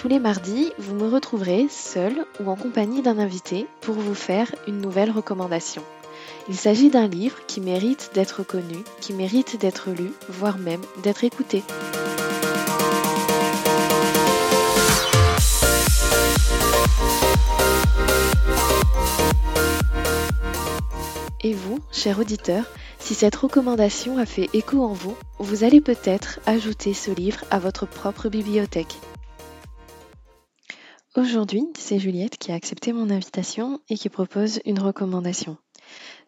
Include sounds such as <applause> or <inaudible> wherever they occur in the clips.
Tous les mardis, vous me retrouverez seul ou en compagnie d'un invité pour vous faire une nouvelle recommandation. Il s'agit d'un livre qui mérite d'être connu, qui mérite d'être lu, voire même d'être écouté. Et vous, cher auditeur, si cette recommandation a fait écho en vous, vous allez peut-être ajouter ce livre à votre propre bibliothèque. Aujourd'hui, c'est Juliette qui a accepté mon invitation et qui propose une recommandation.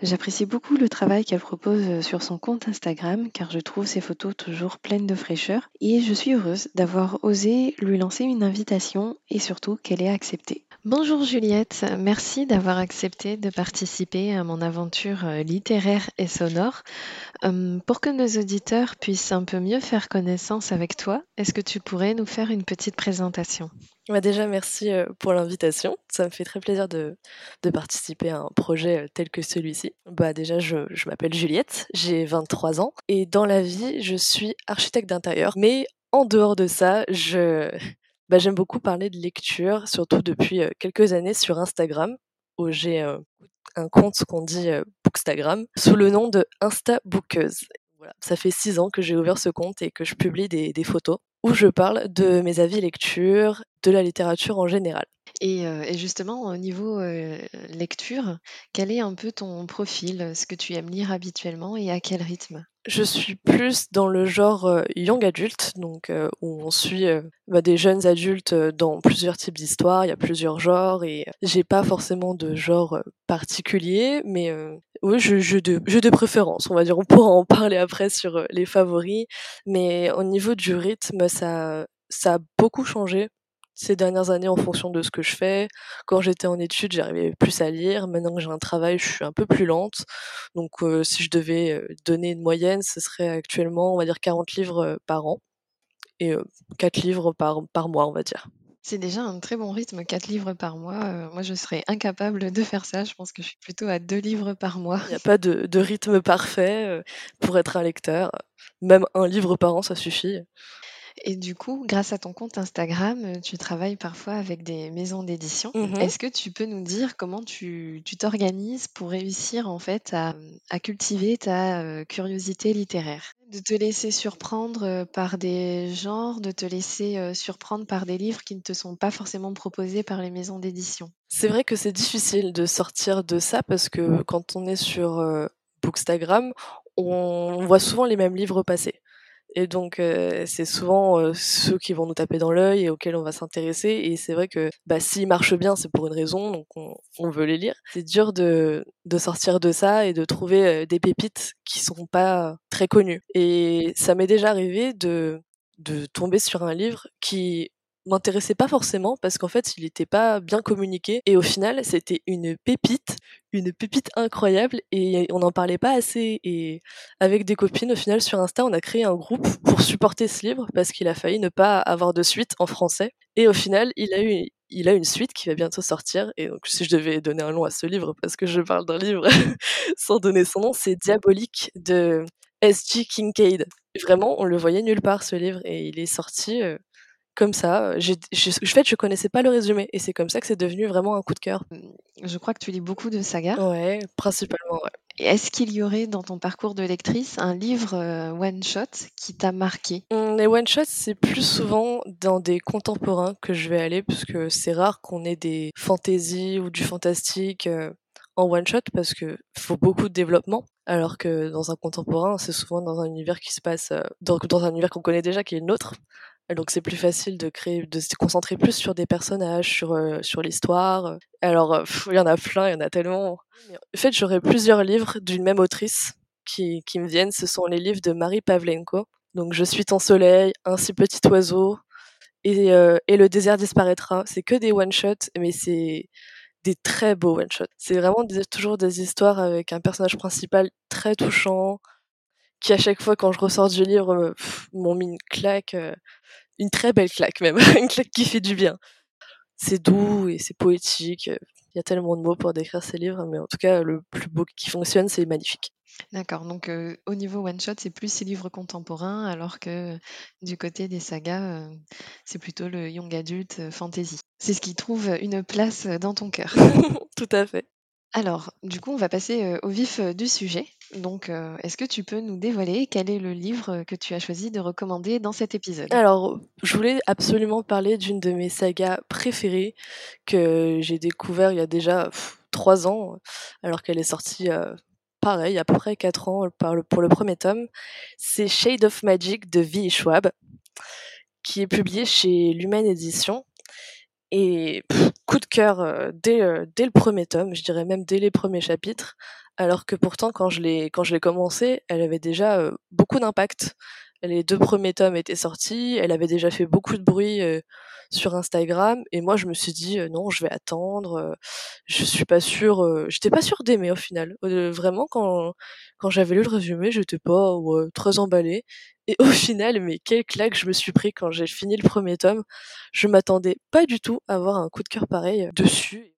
J'apprécie beaucoup le travail qu'elle propose sur son compte Instagram car je trouve ses photos toujours pleines de fraîcheur et je suis heureuse d'avoir osé lui lancer une invitation et surtout qu'elle ait accepté. Bonjour Juliette, merci d'avoir accepté de participer à mon aventure euh, littéraire et sonore. Hum, pour que nos auditeurs puissent un peu mieux faire connaissance avec toi, est-ce que tu pourrais nous faire une petite présentation? Bah, déjà, merci euh, pour l'invitation. Ça me fait très plaisir de, de participer à un projet euh, tel que celui-ci. Bah, déjà, je, je m'appelle Juliette, j'ai 23 ans et dans la vie, je suis architecte d'intérieur. Mais en dehors de ça, je, bah, j'aime beaucoup parler de lecture, surtout depuis quelques années sur Instagram, où j'ai un compte qu'on dit Bookstagram, sous le nom de Instabookeuse. Voilà, ça fait six ans que j'ai ouvert ce compte et que je publie des photos où je parle de mes avis lecture, de la littérature en général. Et, euh, et justement, au niveau euh, lecture, quel est un peu ton profil, ce que tu aimes lire habituellement et à quel rythme? Je suis plus dans le genre euh, young adulte, donc euh, où on suit euh, bah, des jeunes adultes euh, dans plusieurs types d'histoires, il y a plusieurs genres et j'ai pas forcément de genre euh, particulier, mais euh, oui, je, je, de, je de préférence, on va dire. On pourra en parler après sur euh, les favoris, mais au niveau du rythme, ça, ça a beaucoup changé ces dernières années en fonction de ce que je fais. Quand j'étais en études, j'arrivais plus à lire. Maintenant que j'ai un travail, je suis un peu plus lente. Donc euh, si je devais euh, donner une moyenne, ce serait actuellement, on va dire, 40 livres euh, par an et euh, 4 livres par, par mois, on va dire. C'est déjà un très bon rythme, 4 livres par mois. Euh, moi, je serais incapable de faire ça. Je pense que je suis plutôt à 2 livres par mois. Il n'y a pas de, de rythme parfait pour être un lecteur. Même un livre par an, ça suffit. Et du coup, grâce à ton compte Instagram, euh, tu travailles parfois avec des maisons d'édition. Mhm. Est-ce que tu peux nous dire comment tu tu t'organises pour réussir en fait à, à cultiver ta euh, curiosité littéraire? De te laisser surprendre euh, par des genres, de te laisser surprendre par des livres qui ne te sont pas forcément proposés par les maisons d'édition? C'est vrai que c'est difficile de sortir de ça parce que quand on est sur Bookstagram, on voit souvent les mêmes livres passer. Et donc, euh, c'est souvent euh, ceux qui vont nous taper dans l'œil et auxquels on va s'intéresser. Et c'est vrai que bah, s'ils marchent bien, c'est pour une raison, donc on, veut les lire. C'est dur de, de sortir de ça et de trouver euh, des pépites qui sont pas très connues. Et ça m'est déjà arrivé de, de tomber sur un livre qui m'intéressait pas forcément parce qu'en fait il était pas bien communiqué et au final c'était une pépite une pépite incroyable et on n'en parlait pas assez et avec des copines au final sur Insta on a créé un groupe pour supporter ce livre parce qu'il a failli ne pas avoir de suite en français et au final il a eu il a une suite qui va bientôt sortir et donc si je devais donner un nom à ce livre parce que je parle d'un livre <laughs> sans donner son nom c'est Diabolique de S.G. Kincaid vraiment on le voyait nulle part ce livre et il est sorti euh, comme ça. Je, en fait, je connaissais pas le résumé et c'est comme ça que c'est devenu vraiment un coup de cœur. Je crois que tu lis beaucoup de sagas. Ouais, principalement, ouais. Est-ce qu'il y aurait dans ton parcours de lectrice un livre euh, one shot qui t'a marqué? Hum, Les one shots, c'est plus souvent dans des contemporains que je vais aller parce que c'est rare qu'on ait des fantaisies ou du fantastique euh, en one shot parce que faut beaucoup de développement. Alors que dans un contemporain, c'est souvent dans un univers qui se passe euh, dans, dans un univers qu'on connaît déjà, qui est le nôtre. Donc c'est plus facile de créer, de se concentrer plus sur des personnages, sur euh, sur l'histoire. Alors euh, il y en a plein, il y en a tellement. Mais En fait, j'aurais plusieurs livres d'une même autrice qui qui me viennent. Ce sont les livres de Marie Pavlenko. Donc je suis ton soleil, un si petit oiseau, Et, et le désert disparaîtra. C'est que des one shots, mais c'est des très beaux one shots. C'est vraiment toujours des histoires avec un personnage principal très touchant, qui à chaque fois quand je ressors du livre m'ont mis une claque, une très belle claque même, <laughs> une claque qui fait du bien. C'est doux et c'est poétique. Il y a tellement de mots pour décrire ces livres, mais en tout cas, le plus beau qui fonctionne, c'est magnifique. D'accord, donc au niveau one shot, c'est plus ces livres contemporains, alors que du côté des sagas, c'est plutôt le young adult fantasy. C'est ce qui trouve une place dans ton cœur. <laughs> Tout à fait. Alors, du coup, on va passer au vif du sujet. Donc, est-ce que tu peux nous dévoiler quel est le livre que tu as choisi de recommander dans cet épisode? Alors, je voulais absolument parler d'une de mes sagas préférées que j'ai découvert il y a déjà trois ans, alors qu'elle est sortie pareil, à peu près 4 ans pour le premier tome. C'est Shade of Magic de V. Schwab, qui est publié chez Lumen Édition. Et coup de cœur euh, dès, euh, dès le premier tome, je dirais même dès les premiers chapitres, alors que pourtant quand je l'ai quand je l'ai commencé, elle avait déjà euh, beaucoup d'impact. Les deux premiers tomes étaient sortis, elle avait déjà fait beaucoup de bruit sur Instagram et moi je me suis dit non, je vais attendre, je suis pas sûre, j'étais pas sûre d'aimer au final. vraiment quand quand j'avais lu le résumé, j'étais pas très emballée et au <laughs> final, mais quelle claque je me suis pris quand j'ai fini le premier tome. Je m'attendais pas du tout à avoir un coup de cœur pareil dessus.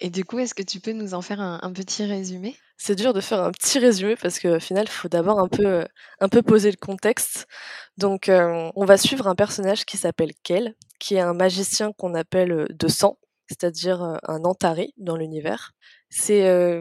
Et du coup, est-ce que tu peux nous en faire un, petit résumé? C'est dur de faire un petit résumé parce qu'au final, il faut d'abord un peu, un peu poser le contexte. Donc, euh, on va suivre un personnage qui s'appelle Kel, qui est un magicien qu'on appelle de sang, c'est-à-dire euh, un antari dans l'univers. C'est euh,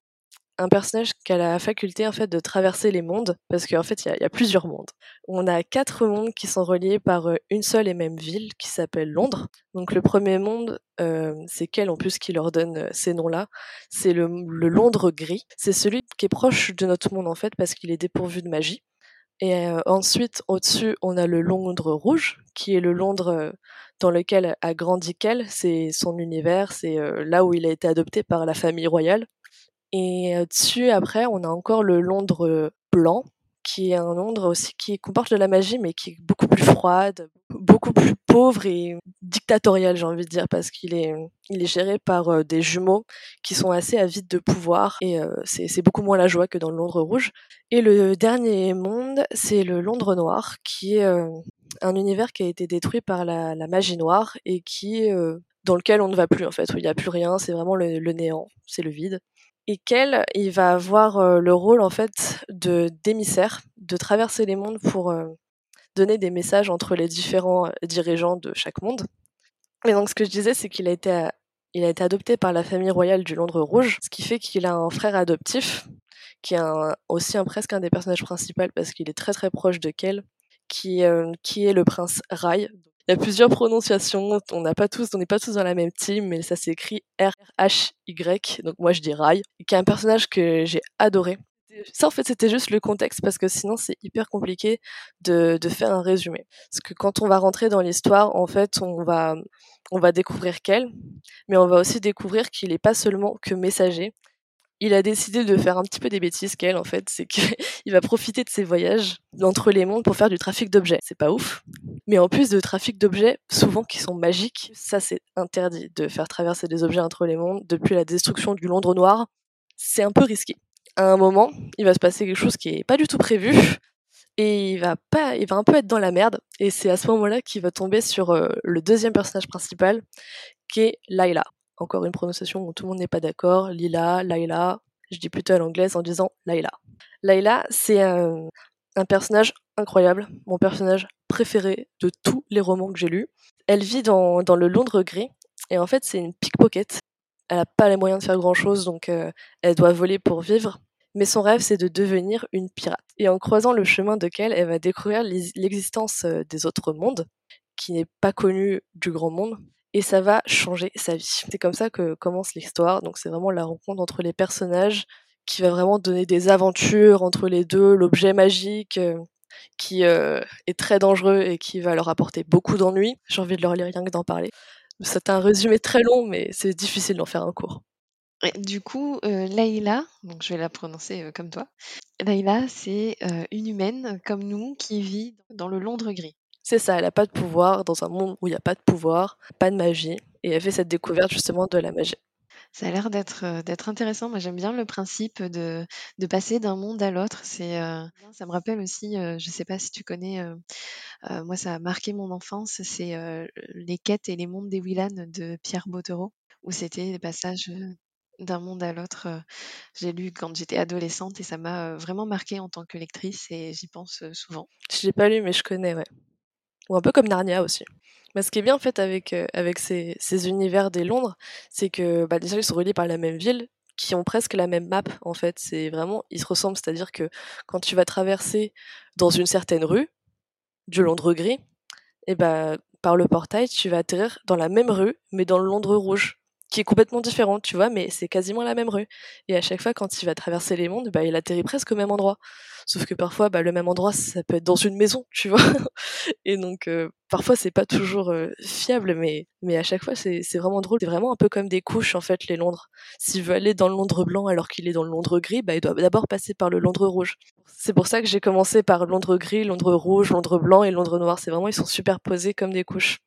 un personnage qui a la faculté en fait de traverser les mondes parce qu'en fait il y, a plusieurs mondes. On a quatre mondes qui sont reliés par euh, une seule et même ville qui s'appelle Londres. Donc le premier monde, euh, c'est quel en plus qui leur donne euh, ces noms-là? C'est le, Londres gris. C'est celui qui est proche de notre monde en fait parce qu'il est dépourvu de magie. Et ensuite, au-dessus, on a le Londres rouge, qui est le Londres dans lequel a grandi Kel. C'est son univers, c'est là où il a été adopté par la famille royale. Et dessus, après, on a encore le Londres blanc, qui est un Londres aussi qui comporte de la magie, mais qui est beaucoup plus froide, beaucoup plus pauvre et dictatorial, j'ai envie de dire, parce qu'il est, il est géré par des jumeaux qui sont assez avides de pouvoir, et c'est beaucoup moins la joie que dans le Londres rouge. Et le dernier monde, c'est le Londres noir, qui est un univers qui a été détruit par la, magie noire et qui dans lequel on ne va plus en fait, où il n'y a plus rien, c'est vraiment le néant, c'est le vide et qu'elle, il va avoir euh, le rôle en fait de d'émissaire, de traverser les mondes pour euh, donner des messages entre les différents euh, dirigeants de chaque monde. Et donc ce que je disais, c'est qu'il a été adopté par la famille royale du Londres Rouge, ce qui fait qu'il a un frère adoptif qui est aussi un, presque un des personnages principaux parce qu'il est très très proche de Kel, qui est le prince Rai, il y a plusieurs prononciations, on n'a pas tous, on n'est pas tous dans la même team, mais ça s'écrit R-H-Y, donc moi je dis Rai, qui est un personnage que j'ai adoré. Ça, en fait, c'était juste le contexte parce que sinon, c'est hyper compliqué de, faire un résumé. Parce que quand on va rentrer dans l'histoire, en fait, on va, on va découvrir qu'elle, mais on va aussi découvrir qu'il n'est pas seulement que messager, il a décidé de faire un petit peu des bêtises qu'elle en fait, c'est qu'il <laughs> va profiter de ses voyages entre les mondes pour faire du trafic d'objets. C'est pas ouf. Mais en plus de trafic d'objets, souvent qui sont magiques, ça c'est interdit de faire traverser des objets entre les mondes depuis la destruction du Londres noir. C'est un peu risqué. À un moment, il va se passer quelque chose qui est pas du tout prévu et il va pas, il va un peu être dans la merde. Et c'est à ce moment-là qu'il va tomber sur euh, le deuxième personnage principal, qui est Layla encore une prononciation où tout le monde n'est pas d'accord, Lila, Laila, je dis plutôt à l'anglaise en disant Laila. Laila, c'est un, personnage incroyable, mon personnage préféré de tous les romans que j'ai lus. Elle vit dans, le Londres gris, et en fait c'est une pickpocket. Elle n'a pas les moyens de faire grand-chose, donc euh, elle doit voler pour vivre. Mais son rêve, c'est de devenir une pirate. Et en croisant le chemin de Kel, elle va découvrir l'existence euh, des autres mondes, qui n'est pas connu du grand monde et ça va changer sa vie. C'est comme ça que commence l'histoire. Donc c'est vraiment la rencontre entre les personnages qui va vraiment donner des aventures entre les deux, l'objet magique euh, qui euh, est très dangereux et qui va leur apporter beaucoup d'ennuis. J'ai envie de leur lire rien que d'en parler. C'est un résumé très long, mais c'est difficile d'en faire un cours. du coup, euh, Layla, donc je vais la prononcer euh, comme toi. Layla, c'est une humaine comme nous qui vit dans le Londres gris. C'est ça, elle a pas de pouvoir dans un monde où il y a pas de pouvoir, pas de magie et elle fait cette découverte justement de la magie. Ça a l'air d'être, heu, d'être intéressant. Moi, j'aime bien le principe de de passer d'un monde à l'autre. C'est, heu, ça me rappelle aussi, heu, je sais pas si tu connais, moi ça a marqué mon enfance, c'est, Les Quêtes et les Mondes des Willan de Pierre Bottero, où c'était des passages, d'un monde à l'autre, j'ai lu quand j'étais adolescente et ça m'a, vraiment marquée en tant que lectrice et j'y pense, souvent. Je l'ai pas lu mais je connais, ouais. Ou un peu comme Narnia aussi. Mais ce qui est bien en fait avec, avec ces univers des Londres, c'est que, bah, déjà ils sont reliés par la même ville, qui ont presque la même map en fait. C'est vraiment ils se ressemblent, c'est-à-dire que quand tu vas traverser dans une certaine rue, du Londres gris et bah, par le portail, tu vas atterrir dans la même rue, mais dans le Londres rouge, qui est complètement différente, tu vois? Mais c'est quasiment la même rue et à chaque fois quand il va traverser les mondes, bah, il atterrit presque au même endroit. Sauf que parfois, bah, le même endroit, ça peut être dans une maison, tu vois? <laughs> Et donc heu, parfois c'est pas toujours, heu, fiable, mais mais à chaque fois c'est c'est vraiment drôle. C'est vraiment un peu comme des couches en fait les Londres. S'il veut aller dans le Londres blanc alors qu'il est dans le Londres gris, bah, il doit d'abord passer par le Londres rouge. C'est pour ça que j'ai commencé par Londres gris, Londres rouge, Londres blanc et Londres noir. C'est vraiment ils sont superposés comme des couches.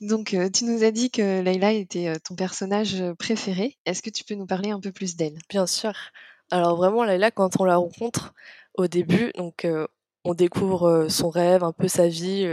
Donc, heu, tu nous as dit que Leila était, heu, ton personnage, heu, préféré. Est-ce que tu peux nous parler un peu plus d'elle? Bien sûr. Alors vraiment Leila quand on la rencontre au début, donc on découvre, son rêve, un peu sa vie,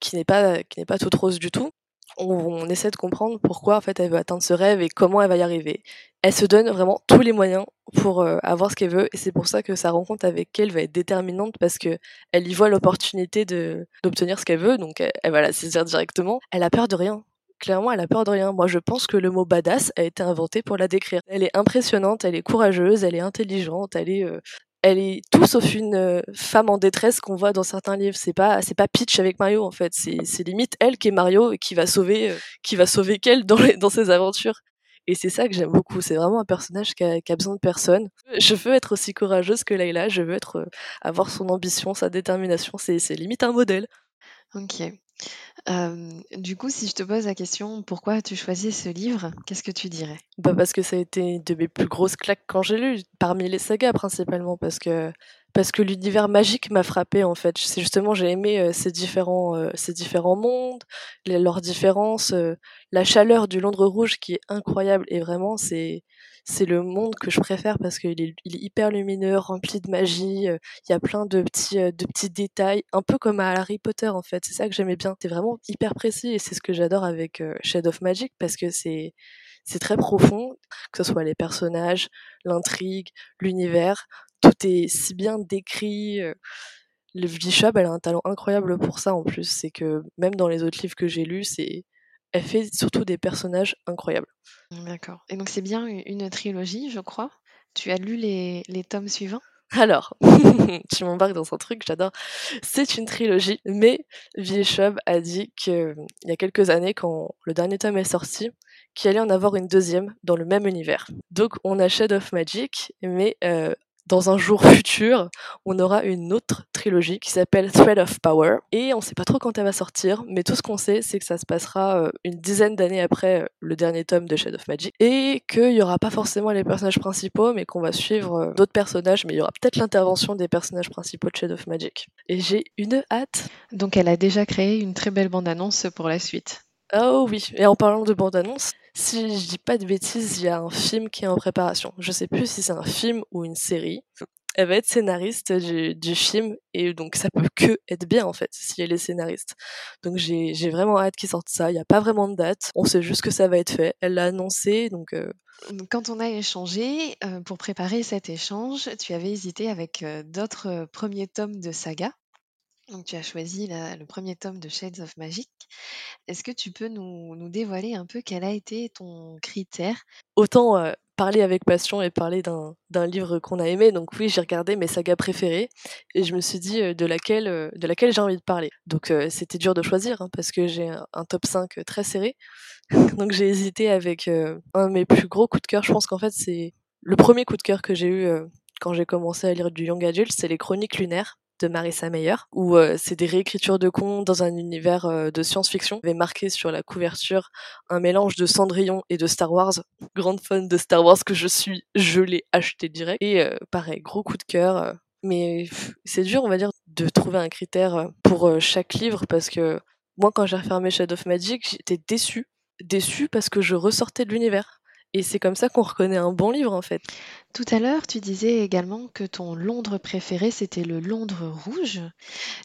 qui n'est pas qui pas toute rose du tout. On on essaie de comprendre pourquoi en fait elle veut atteindre ce rêve et comment elle va y arriver. Elle se donne vraiment tous les moyens pour, heu, avoir ce qu'elle veut et c'est pour ça que sa rencontre avec elle va être déterminante parce qu'elle y voit l'opportunité de d'obtenir ce qu'elle veut donc elle elle va la saisir directement. Elle a peur de rien. Clairement, elle a peur de rien. Moi, je pense que le mot badass a été inventé pour la décrire. Elle est impressionnante, elle est courageuse, elle est intelligente, elle est, heu, elle est tout sauf une, heu, femme en détresse qu'on voit dans certains livres. C'est pas c'est pas Peach avec Mario en fait, c'est limite elle qui est Mario et qui va sauver, qui va sauver Kel dans dans ses aventures et c'est ça que j'aime beaucoup. C'est vraiment un personnage qui a qui a besoin de personne. Je veux être aussi courageuse que Leila, je veux être, heu, avoir son ambition, sa détermination, c'est limite un modèle. OK. Hem, du coup, si je te pose la question: «Pourquoi as-tu choisi ce livre?» qu'est-ce que tu dirais? Bah, parce que ça a été une de mes plus grosses claques quand j'ai lu, parmi les sagas principalement parce que parce que l'univers magique m'a frappée en fait. C'est justement j'ai aimé, heu, ces différents, heu, ces différents mondes, leurs différences, heu, la chaleur du Londres rouge qui est incroyable et vraiment c'est c'est le monde que je préfère parce qu'il est il est hyper lumineux, rempli de magie, heu, il y a plein de petits, heu, de petits détails, un peu comme à Harry Potter en fait. C'est ça que j'aimais bien. C'est vraiment hyper précis et c'est ce que j'adore avec, heu, Shade of Magic parce que c'est c'est très profond, que ce soit les personnages, l'intrigue, l'univers, tout est si bien décrit, heu. Le Bishop, elle a un talent incroyable pour ça en plus, c'est que même dans les autres livres que j'ai lus, c'est elle fait surtout des personnages incroyables. D'accord et donc c'est bien une trilogie, je crois? Tu as lu les les tomes suivants? Alors, <laughs> tu m'embarques dans un truc, j'adore. C'est une trilogie, mais Bishop a dit qu'il y a quelques années, quand le dernier tome est sorti, qu'il allait en avoir une 2e dans le même univers. Donc on a Shade of Magic, mais heu, dans un jour <laughs> futur, on aura une autre trilogie qui s'appelle Thread of Power et on sait pas trop quand elle va sortir, mais tout ce qu'on sait, c'est que ça se passera, heu, une dizaine d'années après, heu, le dernier tome de Shade of Magic et qu'il y aura pas forcément les personnages principaux, mais qu'on va suivre, heu, d'autres personnages, mais il y aura peut-être l'intervention des personnages principaux de Shade of Magic et j'ai une hâte. Donc elle a déjà créé une très belle bande annonce pour la suite. Oh oui et en parlant de bande annonce, si je dis pas de bêtises, il y a un film qui est en préparation. Je sais plus si c'est un film ou une série. Elle va être scénariste du film et donc ça peut que être bien en fait, si elle est scénariste. Donc j'ai vraiment hâte qu'ils sortent ça. Il y a pas vraiment de date, on sait juste que ça va être fait. Elle l'a annoncé donc heu Mmh, quand on a échangé, heu, pour préparer cet échange, tu avais hésité avec, heu, d'autres, heu, 1ers tomes de saga? Donc tu as choisi le 1er tome de Shades of Magic. Est-ce que tu peux nous dévoiler un peu quel a été ton critère? Autant, heu, parler avec passion et parler d'un livre qu'on a aimé, donc oui, j'ai regardé mes sagas préférées et je me suis dit, laquelle, heu, de laquelle j'ai envie de parler. Donc c'était dur de choisir, hein, parce que j'ai un top 5 très serré. <laughs> Donc j'ai hésité avec, un de mes plus gros coups de cœur. Je pense qu'en fait, c'est le 1er coup de cœur que j'ai eu, quand j'ai commencé à lire du young adult, c'est les Chroniques lunaires de Marissa Meyer, où, heu, c'est des réécritures de contes dans un univers, heu, de science-fiction. Avait marqué sur la couverture un mélange de Cendrillon et de Star Wars. Grande fan de Star Wars que je suis, je l'ai acheté direct et heu, pareil, gros coup de cœur, Mais c'est dur, on va dire, de trouver un critère pour chaque livre parce que moi, quand j'ai refermé Shadow of Magic, j'étais déçue. Déçue parce que je ressortais de l'univers. Et c'est comme ça qu'on reconnaît un bon livre, en fait. Tout à l'heure, tu disais également que ton Londres préféré, c'était le Londres rouge.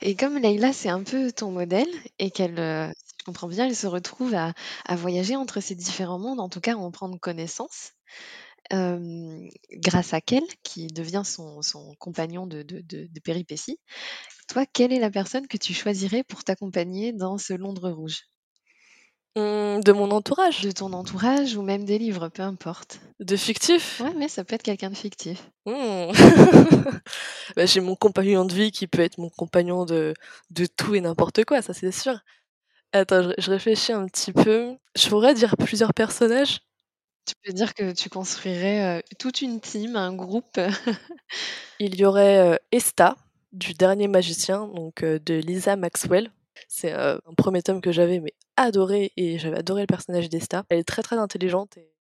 Et comme Leïla, c'est un peu ton modèle, et qu'elle, euh, si je comprends bien, elle se retrouve à, voyager entre ces différents mondes, en tout cas en prendre connaissance, euh, grâce à Kel, qui devient son, compagnon de, de, de. Toi, quelle est la personne que tu choisirais pour t'accompagner dans ce Londres rouge? De mon entourage. De ton entourage ou même des livres, peu importe. De fictif Ouais, mais ça peut être quelqu'un de fictif. Mmh. <laughs> bah, J'ai mon compagnon de vie qui peut être mon compagnon de, de tout et n'importe quoi, ça c'est sûr. Attends, je, je, réfléchis un petit peu. Je pourrais dire plusieurs personnages. Tu peux dire que tu construirais euh, toute une team, un groupe. <laughs> Il y aurait euh, Esta, du dernier magicien, donc euh, de Lisa Maxwell. C'est euh, un premier tome que j'avais mais adoré et j'avais adoré le personnage d'Esta. Elle est très très intelligente et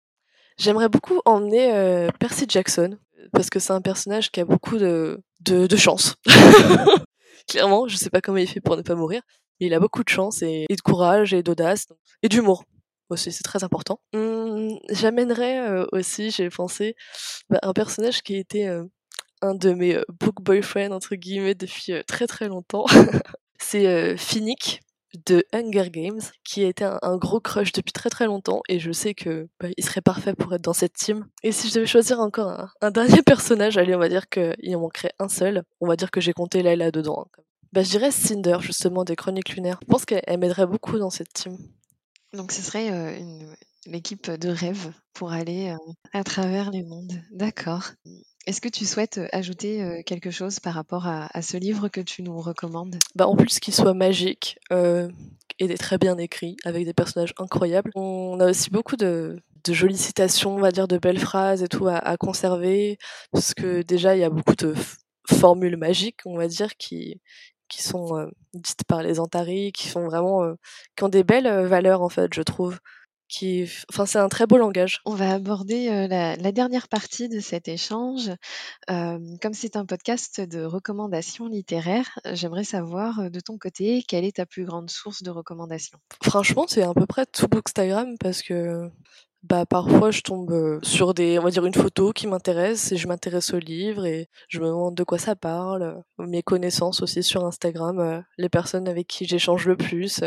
j'aimerais beaucoup emmener euh, Percy Jackson parce que c'est un personnage qui a beaucoup de, de, chance. <laughs> Clairement, je sais pas comment il fait pour ne pas mourir, mais il a beaucoup de chance et, de courage et d'audace et d'humour aussi, c'est très important. Hum, J'amènerais euh, aussi, j'ai pensé, bah, un personnage qui était euh, un de mes euh, book boyfriends entre guillemets depuis très très longtemps. <laughs> c'est Finnick de Hunger Games, qui été un, un, gros crush depuis très très longtemps, et je sais que bah, serait parfait pour être dans cette team. Et si je devais choisir encore un, un dernier <laughs> personnage, allez, on va dire qu'il en manquerait un seul. On va dire que j'ai compté Layla dedans. Hein, bah, je dirais Cinder, justement, des Chroniques Lunaires. Je pense qu'elle m'aiderait beaucoup dans cette team. Donc ce serait euh, une, l'équipe de rêve pour aller euh, à travers les mondes. D'accord. Est-ce que tu souhaites ajouter euh, quelque chose par rapport à, ce livre que tu nous recommandes? Bah, En plus qu'il soit magique euh, et très bien écrit, avec des personnages incroyables. On a aussi beaucoup de, jolies citations, on va dire de belles phrases et tout à, conserver, parce que déjà il y a beaucoup de formules magiques, on va dire, qui, qui sont euh, dites par les Antares, qui sont vraiment, euh, qui ont des belles euh, valeurs en fait, je trouve. Qui, enfin, c'est un très beau langage. On va aborder euh, la, la, dernière partie de cet échange. Euh, comme c'est un podcast de recommandations littéraires, j'aimerais savoir de ton côté quelle est ta plus grande source de recommandations? Franchement, c'est à peu près tout Bookstagram parce que bah parfois je tombe sur des on va dire une photo qui m'intéresse et je m'intéresse au livre et je me demande de quoi ça parle mes connaissances aussi sur Instagram les personnes avec qui j'échange le plus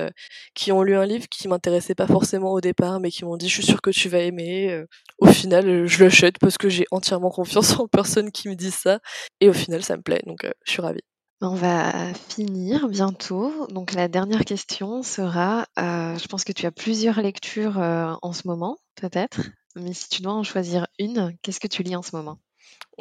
qui ont lu un livre qui m'intéressait pas forcément au départ mais qui m'ont dit je suis sûre que tu vas aimer au final je l'achète parce que j'ai entièrement confiance <laughs> en personne qui me dit ça et au final ça me plaît donc je suis ravie on va finir bientôt. Donc la dernière question sera, euh, je pense que tu as plusieurs lectures euh, en ce moment, peut-être, mais si tu dois en choisir une, qu'est-ce que tu lis en ce moment?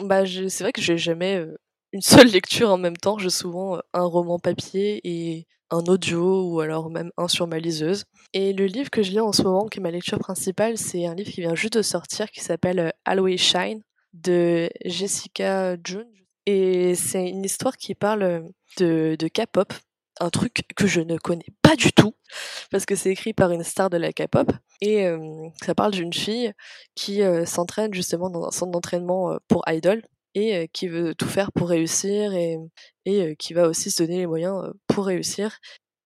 Bah, c'est vrai que j'ai jamais euh, une seule lecture en même temps. J'ai souvent un roman papier et un audio ou alors même un sur ma liseuse. Et le livre que je lis en ce moment, qui est ma lecture principale, c'est un livre qui vient juste de sortir, qui s'appelle Always Shine de Jessica June, et c'est une histoire qui parle de, de K-pop, un truc que je ne connais pas du tout, parce que c'est écrit par une star de la K-pop. Et euh, ça parle d'une fille qui euh, s'entraîne justement dans un centre d'entraînement pour idol et qui veut tout faire pour réussir et qui va aussi se donner les moyens pour réussir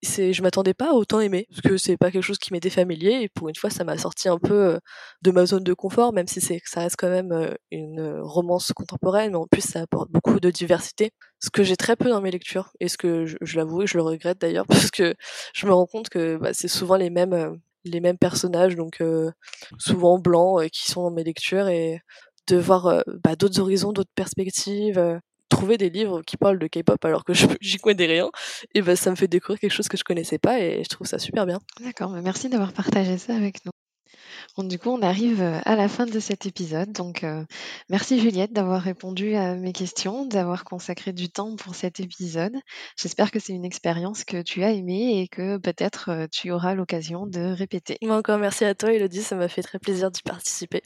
c'est je m'attendais pas à autant aimer parce que c'est pas quelque chose qui m'était familier et pour une fois ça m'a sorti un peu de ma zone de confort même si c'est ça reste quand même une romance contemporaine. Mais en plus ça apporte beaucoup de diversité ce que j'ai très peu dans mes lectures et ce que je, l'avoue et je le regrette d'ailleurs <laughs> parce que je me rends compte que bah, c'est souvent les mêmes les mêmes personnages donc euh, souvent blancs euh, qui sont dans mes lectures et de voir euh, bah, d'autres horizons d'autres perspectives trouver des livres qui parlent de K-pop alors que <laughs> j'y connais rien, et ben ça me fait découvrir quelque chose que je connaissais pas et je trouve ça super bien. D'accord, merci d'avoir partagé ça avec nous. Bon, du coup, on arrive à la fin de cet épisode. Donc, euh, merci Juliette d'avoir répondu à mes questions, d'avoir consacré du temps pour cet épisode. J'espère que c'est une expérience que tu as aimée et que peut-être tu auras l'occasion de répéter. Moi encore merci à toi, Elodie, ça m'a fait très plaisir d'y participer.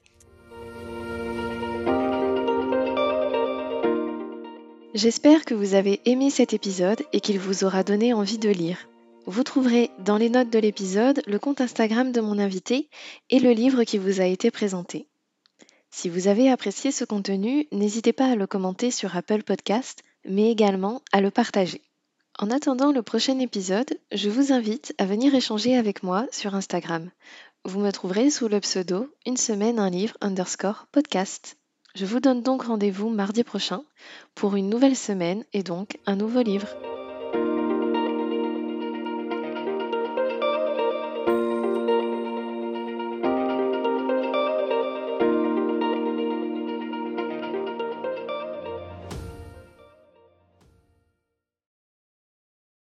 J'espère que vous avez aimé cet épisode et qu'il vous aura donné envie de lire. Vous trouverez dans les notes de l'épisode le compte Instagram de mon invité et le livre qui vous a été présenté. Si vous avez apprécié ce contenu, n'hésitez pas à le commenter sur Apple Podcast, mais également à le partager. En attendant le prochain épisode, je vous invite à venir échanger avec moi sur Instagram. Vous me trouverez sous le pseudo une semaine un livre underscore podcast. Je vous donne donc rendez-vous mardi prochain pour une nouvelle semaine et donc un nouveau livre.